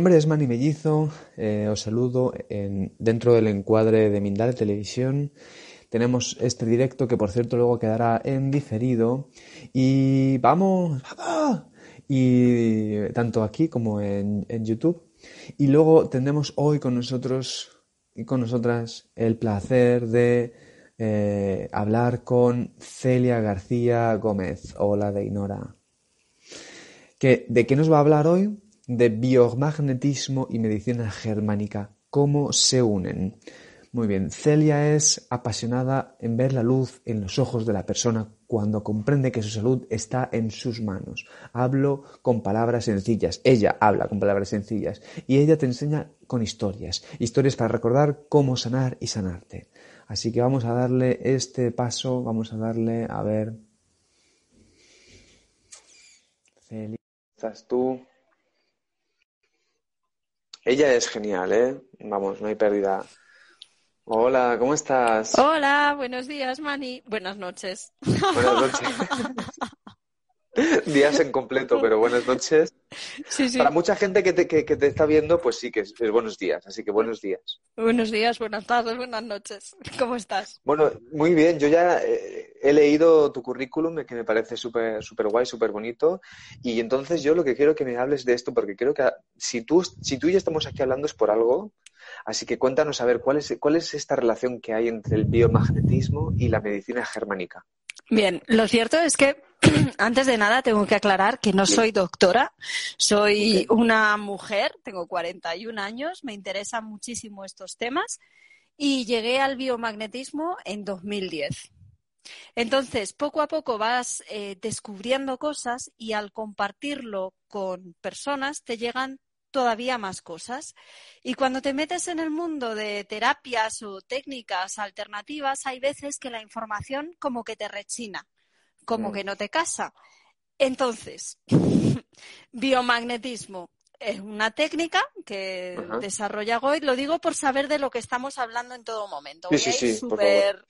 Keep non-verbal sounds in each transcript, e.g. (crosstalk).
nombre es Manny Mellizo, eh, os saludo en, dentro del encuadre de Mindale Televisión. Tenemos este directo que por cierto luego quedará en diferido y vamos, ¡vamos! y tanto aquí como en, en YouTube. Y luego tendremos hoy con nosotros y con nosotras el placer de eh, hablar con Celia García Gómez. Hola, Deinora. ¿Que, ¿De qué nos va a hablar hoy? De biomagnetismo y medicina germánica. ¿Cómo se unen? Muy bien, Celia es apasionada en ver la luz en los ojos de la persona cuando comprende que su salud está en sus manos. Hablo con palabras sencillas, ella habla con palabras sencillas y ella te enseña con historias, historias para recordar cómo sanar y sanarte. Así que vamos a darle este paso, vamos a darle, a ver. Celia, ¿estás tú? Ella es genial, ¿eh? Vamos, no hay pérdida. Hola, ¿cómo estás? Hola, buenos días, Mani. Buenas noches. Buenas noches. (laughs) Días en completo, pero buenas noches. Sí, sí. Para mucha gente que te, que, que te está viendo, pues sí que es, es buenos días, así que buenos días. Buenos días, buenas tardes, buenas noches. ¿Cómo estás? Bueno, muy bien. Yo ya eh, he leído tu currículum, que me parece súper súper guay, súper bonito. Y entonces yo lo que quiero que me hables de esto, porque creo que si tú, si tú y yo estamos aquí hablando es por algo. Así que cuéntanos a ver cuál es, cuál es esta relación que hay entre el biomagnetismo y la medicina germánica. Bien, lo cierto es que (clears throat) antes de nada tengo que aclarar que no soy doctora, soy una mujer, tengo 41 años, me interesan muchísimo estos temas y llegué al biomagnetismo en 2010. Entonces, poco a poco vas eh, descubriendo cosas y al compartirlo con personas te llegan todavía más cosas. Y cuando te metes en el mundo de terapias o técnicas alternativas, hay veces que la información como que te rechina, como Mm. que no te casa. Entonces, (laughs) biomagnetismo es una técnica que Ajá. desarrolla Goy. Lo digo por saber de lo que estamos hablando en todo momento. Sí, Voy sí, a ir sí, súper-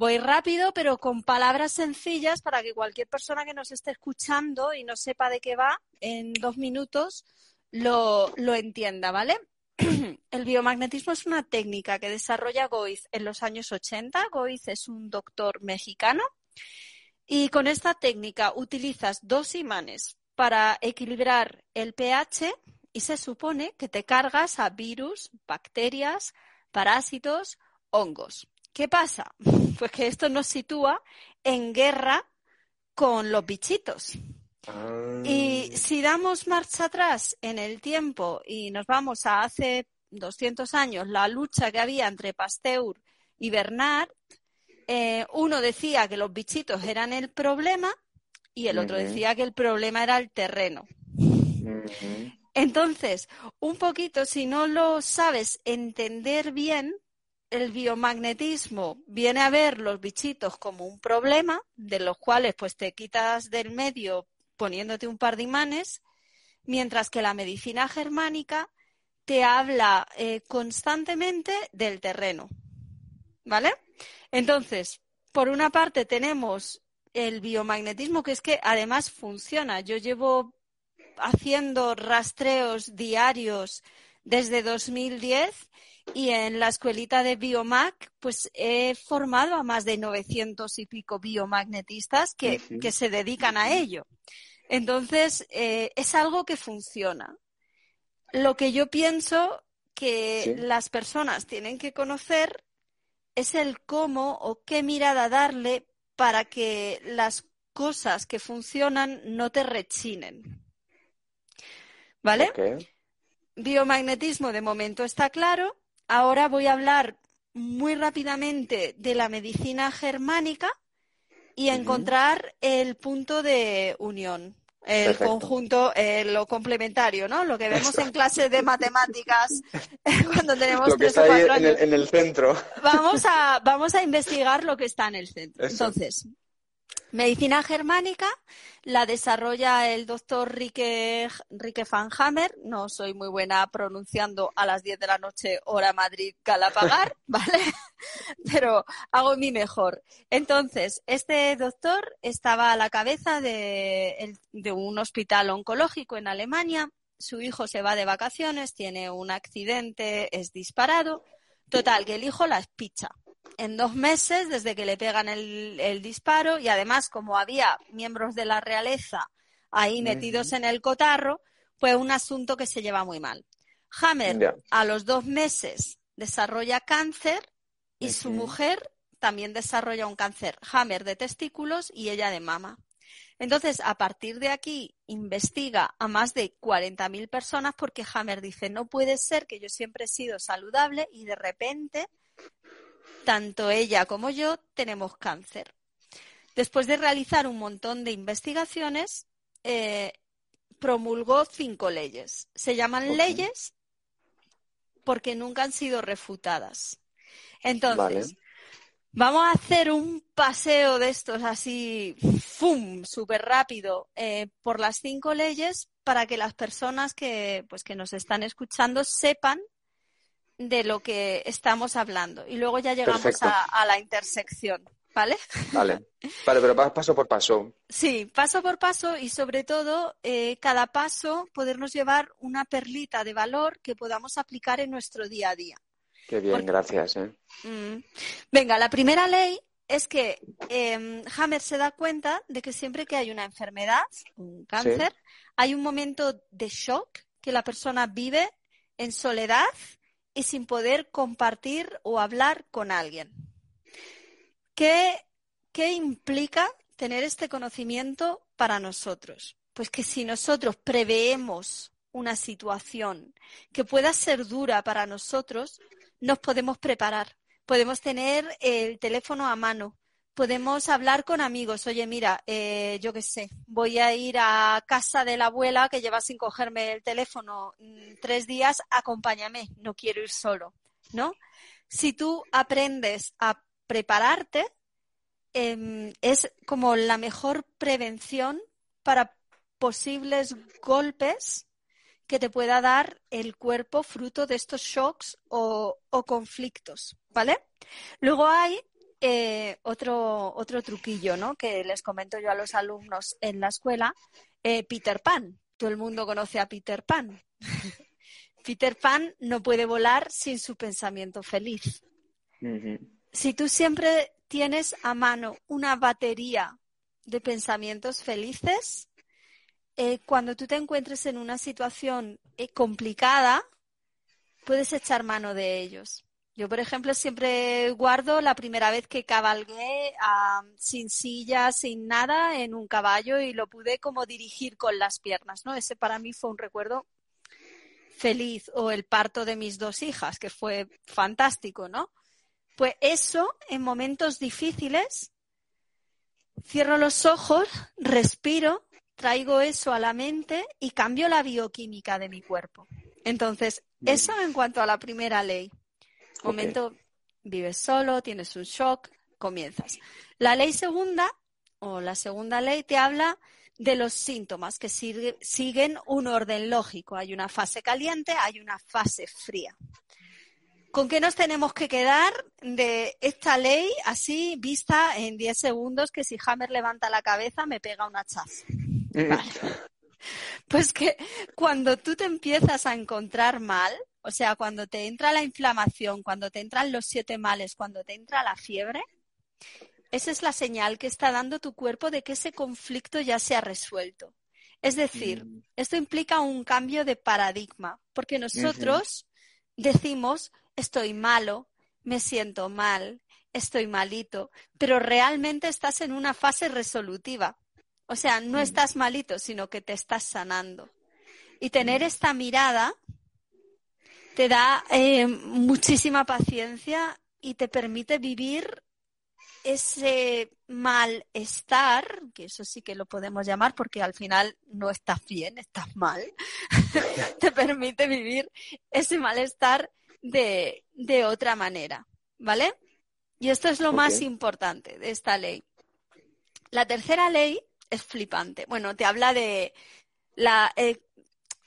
Voy rápido, pero con palabras sencillas para que cualquier persona que nos esté escuchando y no sepa de qué va, en dos minutos lo, lo entienda, ¿vale? (clears throat) El biomagnetismo es una técnica que desarrolla Goiz en los años 80. Goiz es un doctor mexicano y con esta técnica utilizas dos imanes para equilibrar el pH y se supone que te cargas a virus, bacterias, parásitos, hongos. ¿Qué pasa? (laughs) Pues que esto nos sitúa en guerra con los bichitos. Ah. Y si damos marcha atrás en el tiempo y nos vamos a hace 200 años, la lucha que había entre Pasteur y Bernard, eh, uno decía que los bichitos eran el problema y el otro decía que el problema era el terreno. Entonces, un poquito, si no lo sabes entender bien, el biomagnetismo viene a ver los bichitos como un problema, de los cuales pues te quitas del medio poniéndote un par de imanes, mientras que la medicina germánica te habla eh, constantemente del terreno. ¿Vale? Entonces, por una parte tenemos el biomagnetismo, que es que además funciona. Yo llevo haciendo rastreos diarios desde 2010 y en la escuelita de Biomac pues he formado a más de 900 y pico biomagnetistas que, se dedican a ello. Entonces, eh, es algo que funciona. Lo que yo pienso que Sí. las personas tienen que conocer es el cómo o qué mirada darle para que las cosas que funcionan no te rechinen. ¿Vale? Ok. Biomagnetismo de momento está claro. Ahora voy a hablar muy rápidamente de la medicina germánica y encontrar el punto de unión, el conjunto, eh, lo complementario, ¿no? Lo que vemos en clases de matemáticas (laughs) cuando tenemos lo que está ahí En, el, centro. Vamos a, vamos a investigar lo que está en el centro. Entonces, Medicina germánica la desarrolla el doctor Rike, Van Hammer. No soy muy buena pronunciando a las 10 de la noche, hora Madrid, Galapagar, (laughs) ¿vale? Pero hago mi mejor. Entonces, este doctor estaba a la cabeza de, de un hospital oncológico en Alemania. Su hijo se va de vacaciones, tiene un accidente, es disparado. Total, que el hijo la espicha en dos meses desde que le pegan el, disparo y además como había miembros de la realeza ahí metidos en el cotarro, fue un asunto que se lleva muy mal. Hammer a los dos meses desarrolla cáncer y su mujer también desarrolla un cáncer, Hammer de testículos y ella de mama. Entonces, a partir de aquí, investiga a más de 40.000 personas porque Hammer dice, no puede ser que yo siempre he sido saludable y de repente tanto ella como yo tenemos cáncer. Después de realizar un montón de investigaciones, eh, promulgó cinco leyes. Se llaman leyes porque nunca han sido refutadas. Entonces, vamos a hacer un paseo de estos así, ¡fum!, súper rápido eh, por las cinco leyes para que las personas que, pues, que nos están escuchando sepan de lo que estamos hablando. Y luego ya llegamos a, la intersección. ¿Vale? Vale, vale, pero paso por paso. Sí, paso por paso y sobre todo eh, cada paso podernos llevar una perlita de valor que podamos aplicar en nuestro día a día. Qué bien, gracias. ¿eh? Mm. Venga, la primera ley es que eh, Hammer se da cuenta de que siempre que hay una enfermedad, un cáncer, hay un momento de shock que la persona vive en soledad y sin poder compartir o hablar con alguien. ¿Qué, ¿Qué implica tener este conocimiento para nosotros? Pues que si nosotros preveemos una situación que pueda ser dura para nosotros, nos podemos preparar. Podemos tener el teléfono a mano, podemos hablar con amigos. Oye, mira, eh, yo qué sé, voy a ir a casa de la abuela que lleva sin cogerme el teléfono mm, tres días, acompáñame, no quiero ir solo, ¿no? Si tú aprendes a prepararte, em, es como la mejor prevención para posibles golpes que te pueda dar el cuerpo fruto de estos shocks o, o conflictos, ¿vale? Luego hay eh, otro, otro truquillo, ¿no? Que les comento yo a los alumnos en la escuela, eh, Peter Pan. Todo el mundo conoce a Peter Pan. (laughs) Peter Pan no puede volar sin su pensamiento feliz. Si tú siempre tienes a mano una batería de pensamientos felices, eh, cuando tú te encuentres en una situación complicada, puedes echar mano de ellos. Yo, por ejemplo, siempre guardo la primera vez que cabalgué sin silla, sin nada, en un caballo y lo pude como dirigir con las piernas, ¿no? Ese para mí fue un recuerdo feliz o el parto de mis dos hijas, que fue fantástico, ¿no? Pues eso, en momentos difíciles, cierro los ojos, respiro, traigo eso a la mente y cambio la bioquímica de mi cuerpo. Entonces, eso en cuanto a la primera ley momento vives solo, tienes un shock, comienzas. La ley segunda o la segunda ley te habla de los síntomas que siguen un orden lógico. Hay una fase caliente, hay una fase fría. ¿Con qué nos tenemos que quedar de esta ley así vista en 10 segundos que si Hammer levanta la cabeza me pega un hachazo? Mm. (laughs) Pues que cuando tú te empiezas a encontrar mal, o sea, cuando te entra la inflamación, cuando te entran los siete males, cuando te entra la fiebre, esa es la señal que está dando tu cuerpo de que ese conflicto ya se ha resuelto. Es decir, mm. esto implica un cambio de paradigma, porque nosotros decimos, estoy malo, me siento mal, estoy malito, pero realmente estás en una fase resolutiva. O sea, no mm. estás malito, sino que te estás sanando. Y tener mm. esta mirada te da eh, muchísima paciencia y te permite vivir ese malestar, que eso sí que lo podemos llamar porque al final no estás bien, estás mal, (laughs) te permite vivir ese malestar de, de, otra manera, ¿vale? Y esto es lo okay. más importante de esta ley. La tercera ley es flipante. Bueno, te habla de la eh,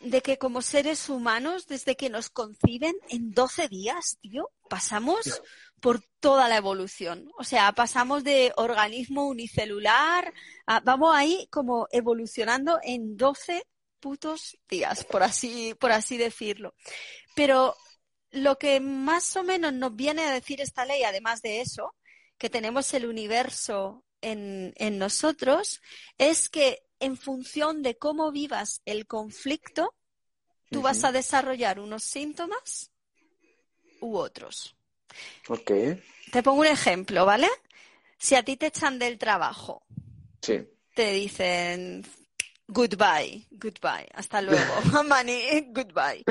de que como seres humanos, desde que nos conciben en 12 días, tío, pasamos por toda la evolución. O sea, pasamos de organismo unicelular, a, vamos ahí como evolucionando en 12 putos días, por así, por así decirlo. Pero lo que más o menos nos viene a decir esta ley, además de eso, que tenemos el universo en, en nosotros, es que en función de cómo vivas el conflicto, tú uh -huh. vas a desarrollar unos síntomas u otros. Ok. Te pongo un ejemplo, ¿vale? Si a ti te echan del trabajo, sí. te dicen goodbye, goodbye, hasta luego, (laughs) money, goodbye.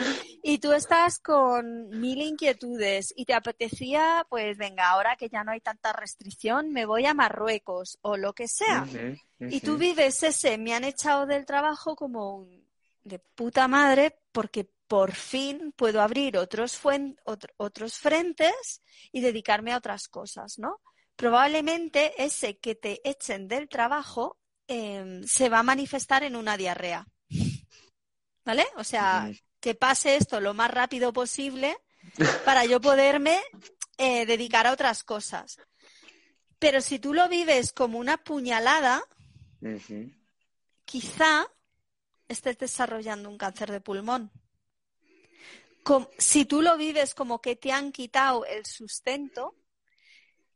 Y tú estás con mil inquietudes y te apetecía, pues venga, ahora que ya no hay tanta restricción, me voy a Marruecos o lo que sea. Uh -huh, uh -huh. Y tú vives ese, me han echado del trabajo como un de puta madre porque por fin puedo abrir otros, otros frentes y dedicarme a otras cosas, ¿no? Probablemente ese que te echen del trabajo eh, se va a manifestar en una diarrea. ¿Vale? O sea, que pase esto lo más rápido posible para yo poderme eh, dedicar a otras cosas. Pero si tú lo vives como una puñalada, uh -huh. quizá estés desarrollando un cáncer de pulmón. Como, si tú lo vives como que te han quitado el sustento,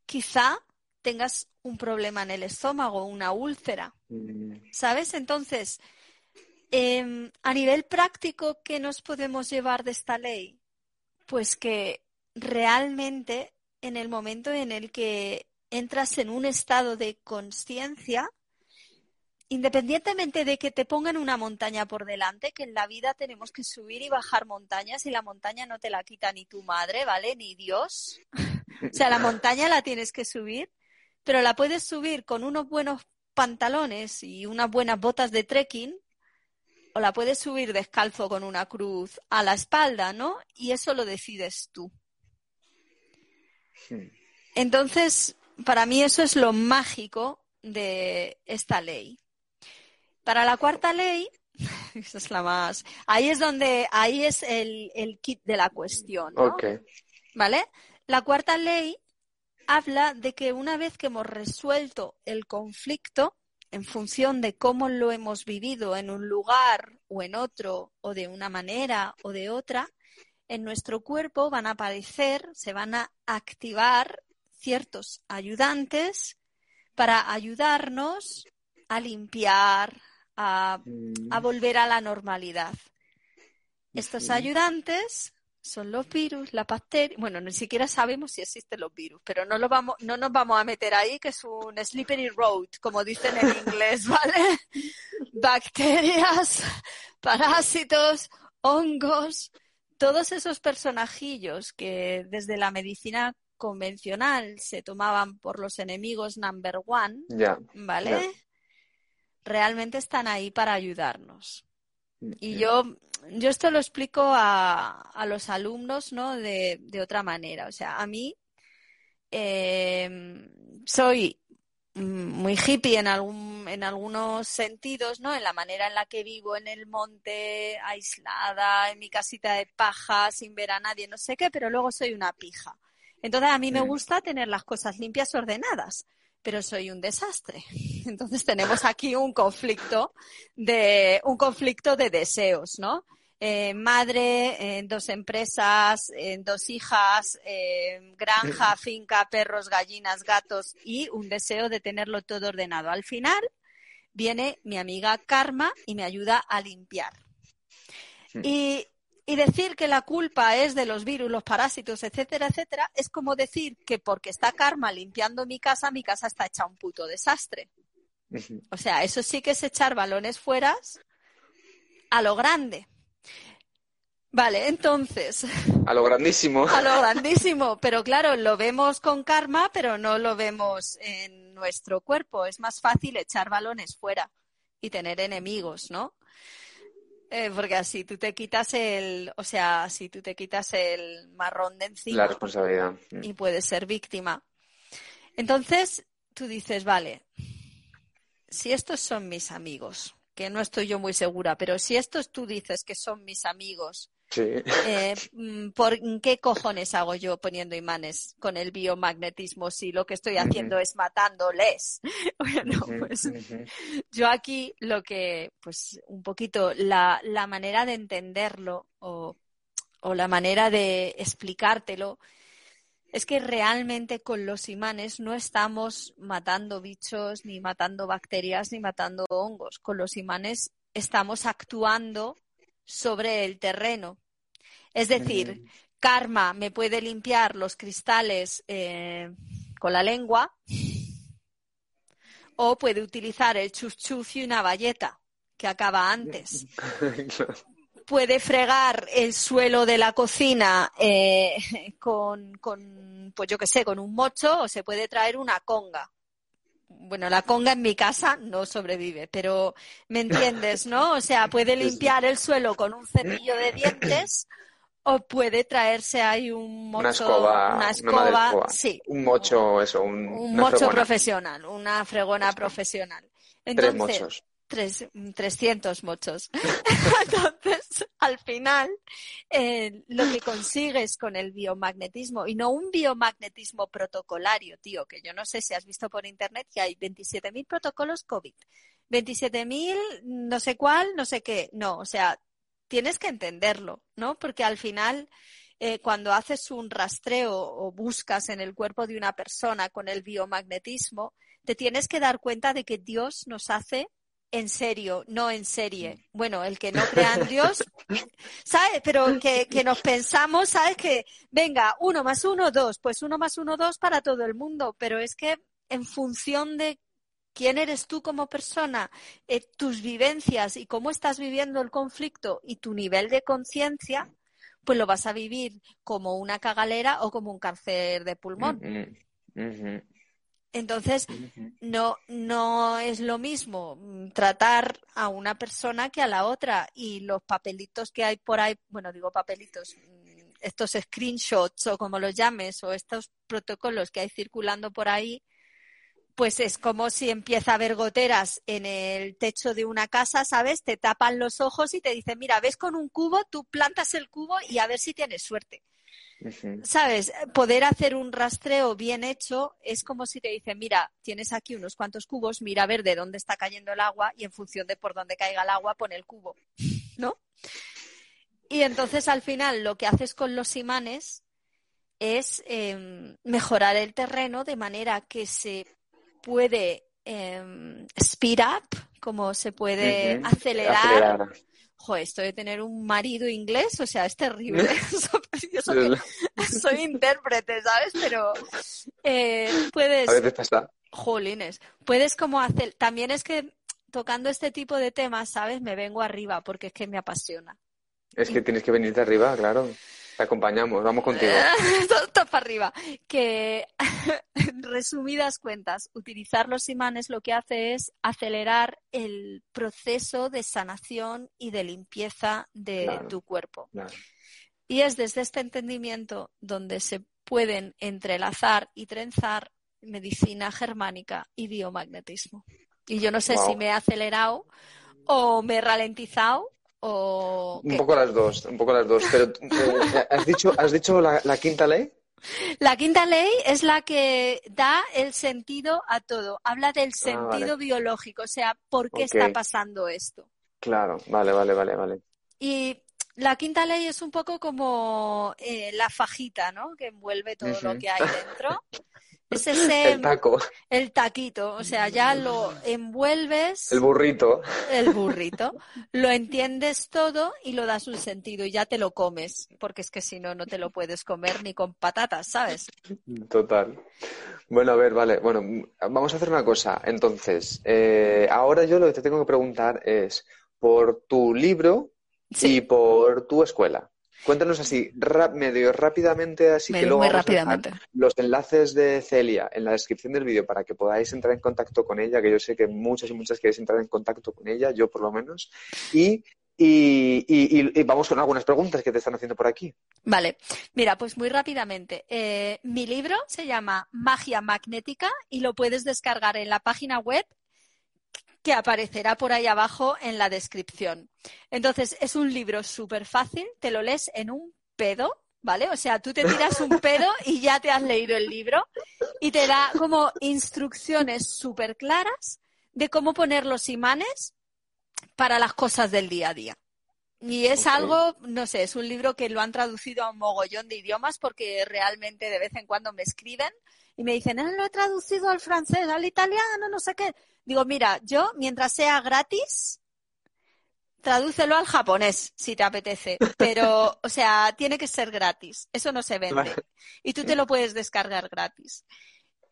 quizá tengas un problema en el estómago, una úlcera. ¿Sabes? Entonces, eh, a nivel práctico, ¿qué nos podemos llevar de esta ley? Pues que realmente en el momento en el que entras en un estado de conciencia, independientemente de que te pongan una montaña por delante, que en la vida tenemos que subir y bajar montañas y la montaña no te la quita ni tu madre, ¿vale? Ni Dios. (laughs) o sea, la montaña la tienes que subir, pero la puedes subir con unos buenos pantalones y unas buenas botas de trekking o la puedes subir descalzo con una cruz a la espalda, ¿no? Y eso lo decides tú. Entonces, para mí eso es lo mágico de esta ley. Para la cuarta ley, (laughs) esa es la más. Ahí es donde, ahí es el, el kit de la cuestión. ¿no? Okay. ¿Vale? La cuarta ley habla de que una vez que hemos resuelto el conflicto, en función de cómo lo hemos vivido en un lugar o en otro, o de una manera o de otra, en nuestro cuerpo van a aparecer, se van a activar ciertos ayudantes para ayudarnos a limpiar, a, a volver a la normalidad. Estos ayudantes son los virus, la bacteria. Bueno, ni siquiera sabemos si existen los virus, pero no, lo vamos, no nos vamos a meter ahí, que es un slippery road, como dicen en (laughs) inglés, ¿vale? Bacterias, (laughs) parásitos, hongos, todos esos personajillos que desde la medicina convencional se tomaban por los enemigos number one, yeah, ¿vale? Yeah. Realmente están ahí para ayudarnos. Y yo, yo esto lo explico a, a los alumnos ¿no? de, de, otra manera. O sea, a mí eh, soy muy hippie en, algún, en algunos sentidos, ¿no? En la manera en la que vivo en el monte, aislada, en mi casita de paja, sin ver a nadie, no sé qué, pero luego soy una pija. Entonces a mí me gusta tener las cosas limpias, ordenadas pero soy un desastre. (laughs) Entonces tenemos aquí un conflicto de, un conflicto de deseos, ¿no? Eh, madre, en dos empresas, en dos hijas, eh, granja, finca, perros, gallinas, gatos y un deseo de tenerlo todo ordenado. Al final viene mi amiga Karma y me ayuda a limpiar. Y y decir que la culpa es de los virus, los parásitos, etcétera, etcétera, es como decir que porque está Karma limpiando mi casa, mi casa está hecha un puto desastre. O sea, eso sí que es echar balones fuera a lo grande. Vale, entonces. A lo grandísimo. (laughs) A lo grandísimo. Pero claro, lo vemos con karma, pero no lo vemos en nuestro cuerpo. Es más fácil echar balones fuera y tener enemigos, ¿no? Eh, porque así tú te quitas el, o sea, si tú te quitas el marrón de encima. La responsabilidad. Y puedes ser víctima. Entonces, tú dices, vale, si estos son mis amigos, que no estoy yo muy segura, pero si estos tú dices que son mis amigos, eh, mm, ¿por qué cojones hago yo poniendo imanes con el biomagnetismo si lo que estoy haciendo es matándoles? (laughs) bueno, pues yo aquí lo que, pues un poquito la, la manera de entenderlo o, o la manera de explicártelo es que realmente con los imanes no estamos matando bichos, ni matando bacterias, ni matando hongos. Con los imanes estamos actuando sobre el terreno. Es decir, mm. karma me puede limpiar los cristales eh, con la lengua o puede utilizar el chuf y una valleta que acaba antes. (laughs) puede fregar el suelo de la cocina eh, (laughs) con, con, pues yo qué sé, con un mocho o se puede traer una conga. Bueno, la conga en mi casa no sobrevive, pero me entiendes, ¿no? O sea, puede limpiar el suelo con un cepillo de dientes o puede traerse ahí un mocho, una escoba, sí, un mocho, eso, un, un mocho profesional, una fregona profesional. Entonces, Tres mochos. Tres, 300 mochos. (laughs) Entonces, al final, eh, lo que consigues con el biomagnetismo, y no un biomagnetismo protocolario, tío, que yo no sé si has visto por internet que hay 27.000 protocolos COVID, 27.000 no sé cuál, no sé qué. No, o sea, tienes que entenderlo, ¿no? Porque al final, eh, cuando haces un rastreo o buscas en el cuerpo de una persona con el biomagnetismo, te tienes que dar cuenta de que Dios nos hace en serio, no en serie. Bueno, el que no (laughs) crea en Dios, ¿sabes? Pero que, que, nos pensamos, ¿sabes? Que venga, uno más uno, dos, pues uno más uno, dos para todo el mundo. Pero es que en función de quién eres tú como persona, eh, tus vivencias y cómo estás viviendo el conflicto y tu nivel de conciencia, pues lo vas a vivir como una cagalera o como un cáncer de pulmón. Mm, mm, mm, entonces, no, no es lo mismo tratar a una persona que a la otra. Y los papelitos que hay por ahí, bueno, digo papelitos, estos screenshots o como los llames, o estos protocolos que hay circulando por ahí, pues es como si empieza a haber goteras en el techo de una casa, ¿sabes? Te tapan los ojos y te dicen, mira, ves con un cubo, tú plantas el cubo y a ver si tienes suerte. ¿Sabes? Poder hacer un rastreo bien hecho es como si te dicen, mira, tienes aquí unos cuantos cubos, mira a ver de dónde está cayendo el agua y en función de por dónde caiga el agua, pon el cubo, ¿no? Y entonces al final lo que haces con los imanes es em, mejorar el terreno de manera que se puede eh, speed up, como se puede acelerar joder, esto de tener un marido inglés, o sea, es terrible. (laughs) (laughs) Yo soy, (laughs) soy intérprete, ¿sabes? Pero eh, puedes... A veces pasa. Jolines, puedes como hacer... También es que tocando este tipo de temas, ¿sabes? Me vengo arriba porque es que me apasiona. Es que tienes que venirte arriba, claro. Te acompañamos, vamos contigo. (laughs) Todo para arriba. Que, resumidas cuentas, utilizar los imanes lo que hace es acelerar el proceso de sanación y de limpieza de tu cuerpo. Y es desde este entendimiento donde se pueden entrelazar y trenzar medicina germánica y biomagnetismo. Y yo no sé si me he acelerado o me he ralentizado un poco las dos, un poco las dos. Pero eh, ¿has dicho, has dicho la, quinta ley? La quinta ley es la que da el sentido a todo. Habla del ah, sentido biológico, o sea, ¿por qué está pasando esto? Claro, vale, vale, vale, vale. Y la quinta ley es un poco como eh, la fajita, ¿no? Que envuelve todo lo que hay dentro. Es (laughs) ese, el taco. El taquito, o sea, ya lo envuelves. El burrito. El burrito. Lo entiendes todo y lo das un sentido y ya te lo comes, porque es que si no, no te lo puedes comer ni con patatas, ¿sabes? Total. Bueno, a ver, vale. Bueno, vamos a hacer una cosa. Entonces, eh, ahora yo lo que te tengo que preguntar es por tu libro y por tu escuela. Cuéntanos así, medio rápidamente, así que luego muy rápidamente. los enlaces de Celia en la descripción del vídeo para que podáis entrar en contacto con ella, que yo sé que muchas y muchas queréis entrar en contacto con ella, yo por lo menos. Y y, vamos con algunas preguntas que te están haciendo por aquí. Vale, mira, pues muy rápidamente. Eh, mi libro se llama Magia Magnética y lo puedes descargar en la página web que aparecerá por ahí abajo en la descripción. Entonces, es un libro súper fácil, te lo lees en un pedo, ¿vale? O sea, tú te tiras un pedo y ya te has leído el libro y te da como instrucciones súper claras de cómo poner los imanes para las cosas del día a día. Y es algo, no sé, es un libro que lo han traducido a un mogollón de idiomas porque realmente de vez en cuando me escriben y me dicen, eh, lo he traducido al francés, al italiano, no sé qué. Digo, mira, yo, mientras sea gratis, tradúcelo al japonés, si te apetece. Pero, o sea, tiene que ser gratis. Eso no se vende. Y tú te lo puedes descargar gratis.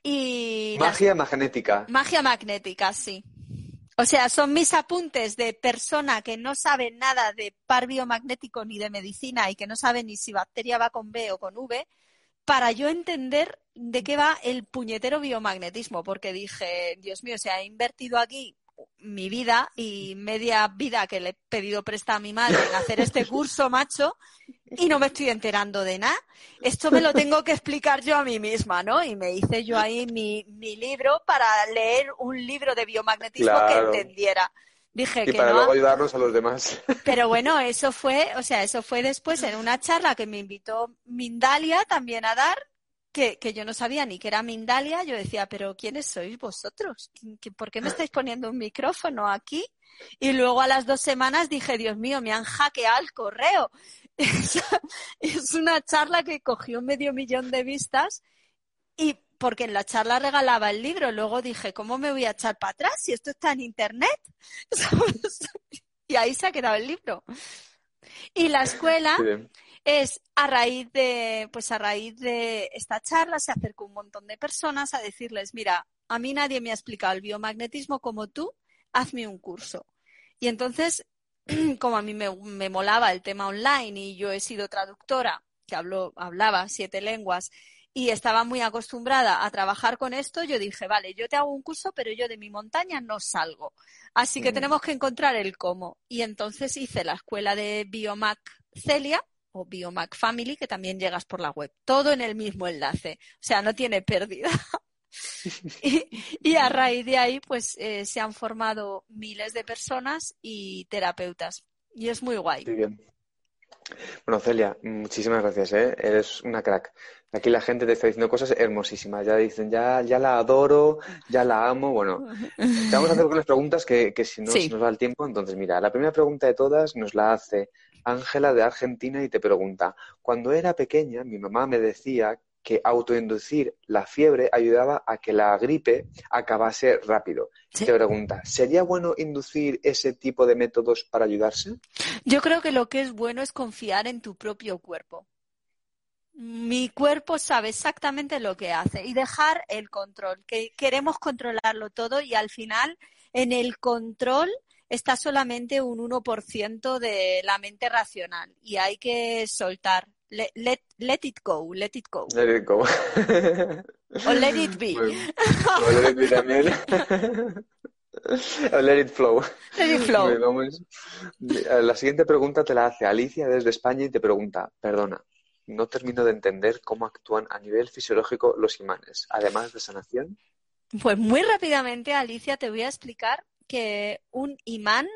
Y magia magnética. Magia magnética, sí. O sea, son mis apuntes de persona que no sabe nada de par biomagnético ni de medicina y que no sabe ni si bacteria va con B o con V, para yo entender de qué va el puñetero biomagnetismo, porque dije, Dios mío, se ha invertido aquí mi vida y media vida que le he pedido presta a mi madre en hacer este curso, macho, y no me estoy enterando de nada. Esto me lo tengo que explicar yo a mí misma, ¿no? Y me hice yo ahí mi, mi libro para leer un libro de biomagnetismo que entendiera. Dije y que para no. luego ayudarnos a los demás. Pero bueno, eso fue, o sea, eso fue después en una charla que me invitó Mindalia también a dar que, yo no sabía ni que era Mindalia, yo decía, pero ¿quiénes sois vosotros? ¿Por qué me estáis (laughs) poniendo un micrófono aquí? Y luego a las dos semanas dije, Dios mío, me han hackeado el correo. (laughs) es una charla que cogió medio millón de vistas y porque en la charla regalaba el libro, luego dije, ¿cómo me voy a echar para atrás si esto está en internet? (laughs) y ahí se ha quedado el libro. Y la escuela, es a raíz de, pues a raíz de esta charla se acercó un montón de personas a decirles, mira, a mí nadie me ha explicado el biomagnetismo como tú, hazme un curso. Y entonces, (clears throat) como a mí me, me molaba el tema online y yo he sido traductora, que hablo, hablaba siete lenguas, y estaba muy acostumbrada a trabajar con esto, yo dije, vale, yo te hago un curso, pero yo de mi montaña no salgo. Así que tenemos que encontrar el cómo. Y entonces hice la escuela de Biomac Celia, o Biomac Family, que también llegas por la web. Todo en el mismo enlace. O sea, no tiene pérdida. (laughs) y, a raíz de ahí, pues eh, se han formado miles de personas y terapeutas. Y es muy guay. Muy bien. Bueno, Celia, muchísimas gracias, ¿eh? Eres una crack. Aquí la gente te está diciendo cosas hermosísimas. Ya dicen, ya, ya la adoro, ya la amo. Bueno, te vamos a hacer (laughs) algunas preguntas que, que si no se nos va el tiempo. Entonces, mira, la primera pregunta de todas nos la hace Ángela de Argentina y te pregunta, cuando era pequeña mi mamá me decía que autoinducir la fiebre ayudaba a que la gripe acabase rápido. Te pregunta, ¿sería bueno inducir ese tipo de métodos para ayudarse? Yo creo que lo que es bueno es confiar en tu propio cuerpo. Mi cuerpo sabe exactamente lo que hace y dejar el control, que queremos controlarlo todo y al final en el control está solamente un 1% de la mente racional y hay que soltar. Let, let, it go, let it go. Let it go. o let it be. o let it be también. o let it flow. Let it flow. La siguiente pregunta te la hace Alicia desde España y te pregunta, perdona, no termino de entender cómo actúan a nivel fisiológico los imanes, además de sanación. Pues muy rápidamente, Alicia, te voy a explicar que un imán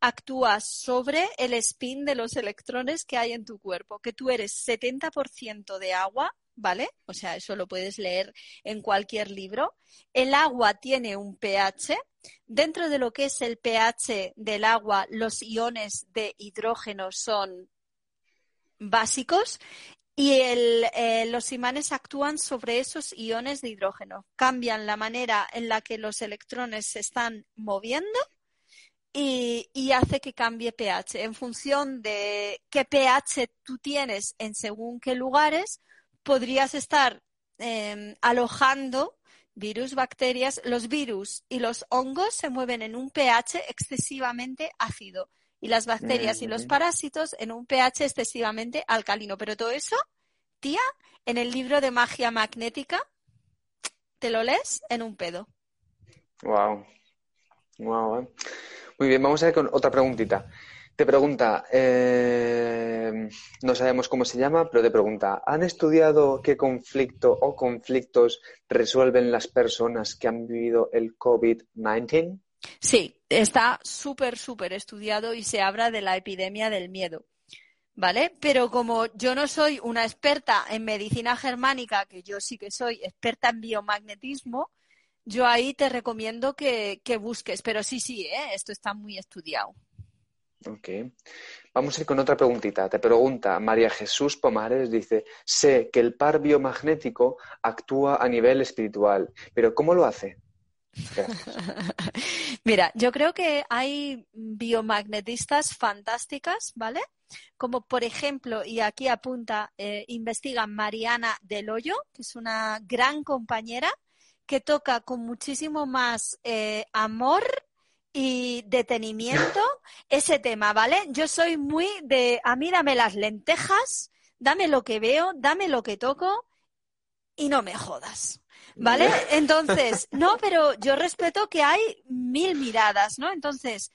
actúa sobre el spin de los electrones que hay en tu cuerpo, que tú eres 70% de agua, ¿vale? O sea, eso lo puedes leer en cualquier libro. El agua tiene un pH. Dentro de lo que es el pH del agua, los iones de hidrógeno son básicos y eh, los imanes actúan sobre esos iones de hidrógeno, cambian la manera en la que los electrones se están moviendo y, hace que cambie pH. En función de qué pH tú tienes en según qué lugares, podrías estar em, alojando virus, bacterias. Los virus y los hongos se mueven en un pH excesivamente ácido y las bacterias y los parásitos en un pH excesivamente alcalino. Pero todo eso, tía, en el libro de magia magnética, te lo lees en un pedo. Wow. Wow. Eh. Muy bien, vamos a ver con otra preguntita. Te pregunta, eh, no sabemos cómo se llama, pero te pregunta, ¿han estudiado qué conflicto o conflictos resuelven las personas que han vivido el COVID-19? Sí, está súper, súper estudiado y se habla de la epidemia del miedo. ¿Vale? Pero como yo no soy una experta en medicina germánica, que yo sí que soy experta en biomagnetismo, yo ahí te recomiendo que, que busques. Pero sí, sí, ¿eh? esto está muy estudiado. Ok. Vamos a ir con otra preguntita. Te pregunta María Jesús Pomares, dice, sé que el par biomagnético actúa a nivel espiritual, pero ¿cómo lo hace? (laughs) Mira, yo creo que hay biomagnetistas fantásticas, ¿vale? Como por ejemplo, y aquí apunta, eh, investiga Mariana Del Hoyo, que es una gran compañera que toca con muchísimo más eh, amor y detenimiento ese tema, ¿vale? Yo soy muy de, a mí dame las lentejas, dame lo que veo, dame lo que toco y no me jodas. ¿Vale? Entonces, (laughs) no, pero yo respeto que hay mil miradas, ¿no? Entonces,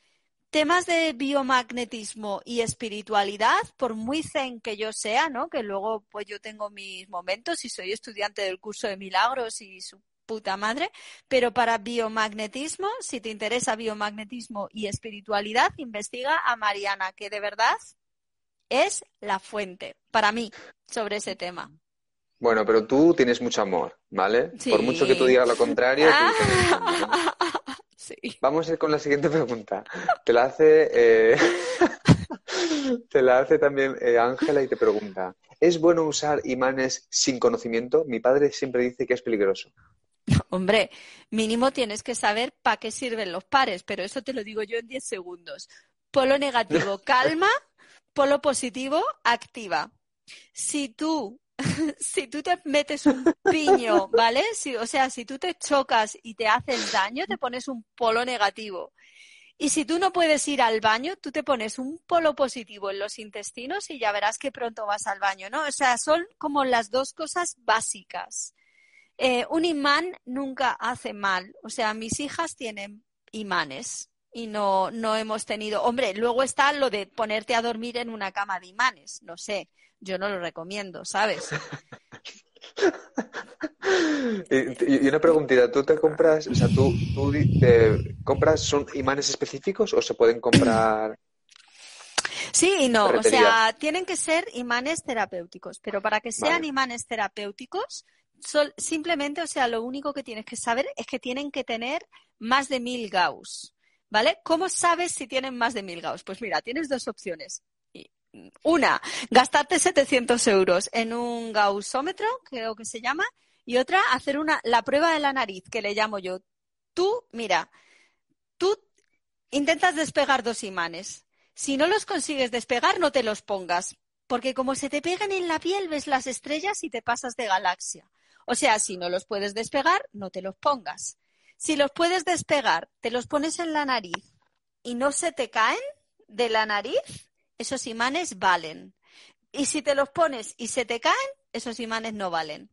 temas de biomagnetismo y espiritualidad, por muy zen que yo sea, ¿no? Que luego pues yo tengo mis momentos y soy estudiante del curso de milagros y su puta madre, pero para biomagnetismo, si te interesa biomagnetismo y espiritualidad, investiga a Mariana, que de verdad es la fuente para mí sobre ese tema. Bueno, pero tú tienes mucho amor, ¿vale? Por mucho que tú digas lo contrario. (laughs) Vamos a ir con la siguiente pregunta. Te la hace, eh, (laughs) te la hace también eh, Ángela y te pregunta: ¿Es bueno usar imanes sin conocimiento? Mi padre siempre dice que es peligroso. (laughs) Hombre, mínimo tienes que saber para qué sirven los pares, pero eso te lo digo yo en 10 segundos. Polo negativo, calma. Polo positivo, activa. Si tú, (laughs) si tú te metes un piño, ¿vale? o sea, si tú te chocas y te haces daño, te pones un polo negativo. Y si tú no puedes ir al baño, tú te pones un polo positivo en los intestinos y ya verás que pronto vas al baño, ¿no? O sea, son como las dos cosas básicas. Eh, un imán nunca hace mal. O sea, mis hijas tienen imanes y no, no hemos tenido. Hombre, luego está lo de ponerte a dormir en una cama de imanes. No sé, yo no lo recomiendo, ¿sabes? (laughs) y, una preguntita, ¿tú te compras, o sea, tú, te compras, son imanes específicos o se pueden comprar? (clears throat) Sí y no, o sea, tienen que ser imanes terapéuticos, pero para que sean imanes terapéuticos simplemente, o sea, lo único que tienes que saber es que tienen que tener más de mil Gauss. ¿Vale? ¿Cómo sabes si tienen más de mil Gauss? Pues mira, tienes dos opciones. Una, gastarte 700 euros en un gaussómetro, creo que se llama, y otra, hacer una, la prueba de la nariz, que le llamo yo. Tú, mira, tú intentas despegar dos imanes. Si no los consigues despegar, no te los pongas, porque como se te pegan en la piel, ves las estrellas y te pasas de galaxia. O sea, si no los puedes despegar, no te los pongas. Si los puedes despegar, te los pones en la nariz y no se te caen de la nariz, esos imanes valen. Y si te los pones y se te caen, esos imanes no valen.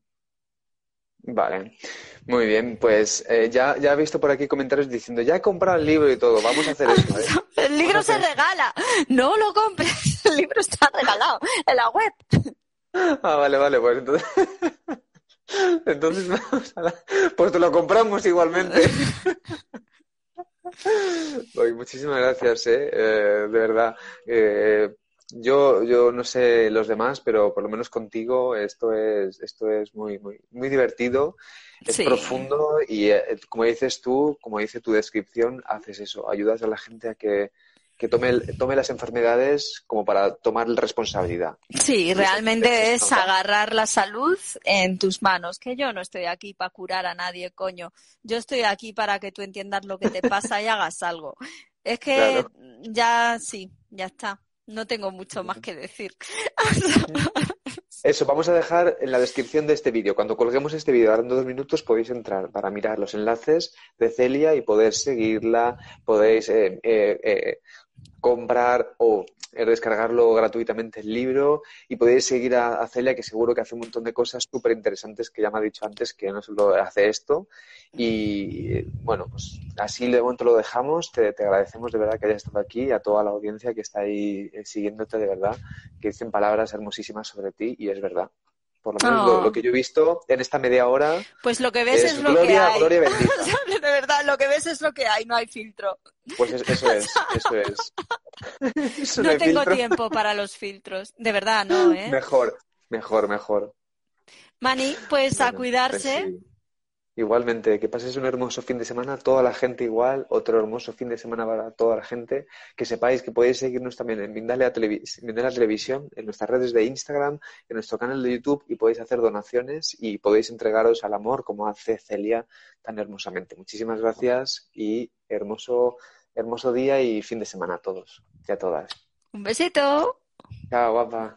Vale, muy bien, pues eh, ya, ya he visto por aquí comentarios diciendo, ya he comprado el libro y todo, vamos a hacer (laughs) esto. ¿eh? el libro se regala, no lo compres, (laughs) el libro está regalado en la web. (laughs) Ah, vale, vale, pues entonces... Entonces, pues te lo compramos igualmente. Muchísimas gracias, ¿eh? eh de verdad. Eh, yo, yo no sé los demás, pero por lo menos contigo esto es, esto es muy, muy, muy divertido, es profundo y eh, como dices tú, como dice tu descripción, haces eso, ayudas a la gente a que que tome, tome las enfermedades como para tomar responsabilidad. Sí, realmente es agarrar la salud en tus manos, que yo no estoy aquí para curar a nadie, coño. Yo estoy aquí para que tú entiendas lo que te pasa y hagas algo. Es que ya sí, ya está. No tengo mucho más que decir. (laughs) Eso, vamos a dejar en la descripción de este vídeo. Cuando colguemos este vídeo, ahora en dos minutos, podéis entrar para mirar los enlaces de Celia y poder seguirla, podéis eh, eh, eh, comprar o descargarlo gratuitamente el libro y podéis seguir a, Celia que seguro que hace un montón de cosas súper interesantes que ya me ha dicho antes que no solo hace esto y bueno pues así de momento lo dejamos te, agradecemos de verdad que hayas estado aquí a toda la audiencia que está ahí eh, siguiéndote de verdad que dicen palabras hermosísimas sobre ti y es verdad por lo menos lo, que yo he visto en esta media hora. Pues lo que ves es, lo que hay. Gloria de (laughs) lo que ves es lo que hay, no hay filtro. Pues eso es, eso es. (laughs) no, tengo tiempo para los filtros. De verdad, no, ¿eh? Mejor, mejor, mejor. Mani, pues a pues cuidarse. Igualmente, que pases un hermoso fin de semana, toda la gente igual, otro hermoso fin de semana para toda la gente. Que sepáis que podéis seguirnos también en Mindalea, Televisión, en nuestras redes de Instagram, en nuestro canal de YouTube y podéis hacer donaciones y podéis entregaros al amor como hace Celia tan hermosamente. Muchísimas gracias y hermoso, hermoso día y fin de semana a todos y a todas. Un besito. Chao, guapa.